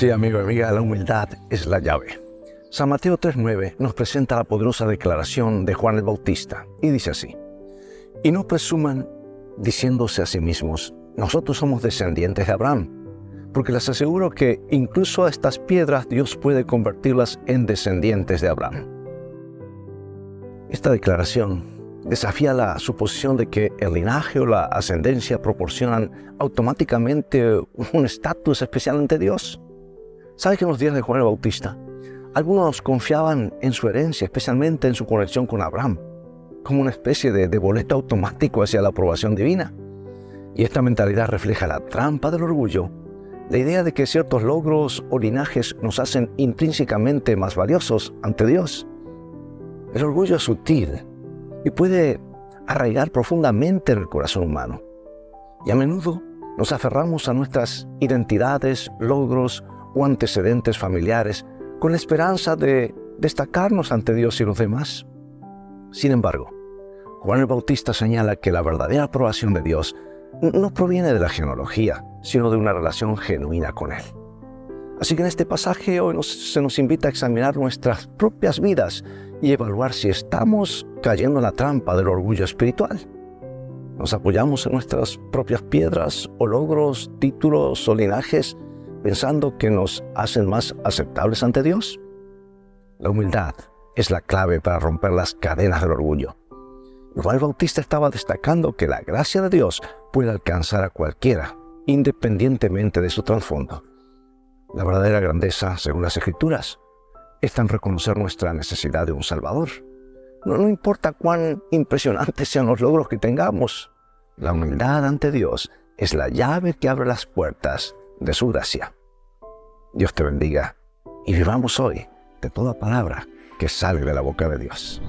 Sí, amigo y amiga, la humildad es la llave. San Mateo 3.9 nos presenta la poderosa declaración de Juan el Bautista y dice así, y no presuman diciéndose a sí mismos, nosotros somos descendientes de Abraham, porque les aseguro que incluso a estas piedras Dios puede convertirlas en descendientes de Abraham. Esta declaración desafía la suposición de que el linaje o la ascendencia proporcionan automáticamente un estatus especial ante Dios. ¿Sabe que en los días de Juan el Bautista, algunos confiaban en su herencia, especialmente en su conexión con Abraham, como una especie de, de boleto automático hacia la aprobación divina? Y esta mentalidad refleja la trampa del orgullo, la idea de que ciertos logros o linajes nos hacen intrínsecamente más valiosos ante Dios. El orgullo es sutil y puede arraigar profundamente en el corazón humano. Y a menudo nos aferramos a nuestras identidades, logros o antecedentes familiares con la esperanza de destacarnos ante Dios y los demás. Sin embargo, Juan el Bautista señala que la verdadera aprobación de Dios no proviene de la genealogía, sino de una relación genuina con Él. Así que en este pasaje hoy se nos invita a examinar nuestras propias vidas y evaluar si estamos cayendo en la trampa del orgullo espiritual. Nos apoyamos en nuestras propias piedras o logros, títulos o linajes pensando que nos hacen más aceptables ante Dios? La humildad es la clave para romper las cadenas del orgullo. Juan Bautista estaba destacando que la gracia de Dios puede alcanzar a cualquiera, independientemente de su trasfondo. La verdadera grandeza, según las Escrituras, está en reconocer nuestra necesidad de un Salvador. No, no importa cuán impresionantes sean los logros que tengamos, la humildad ante Dios es la llave que abre las puertas de su gracia. Dios te bendiga y vivamos hoy de toda palabra que sale de la boca de Dios.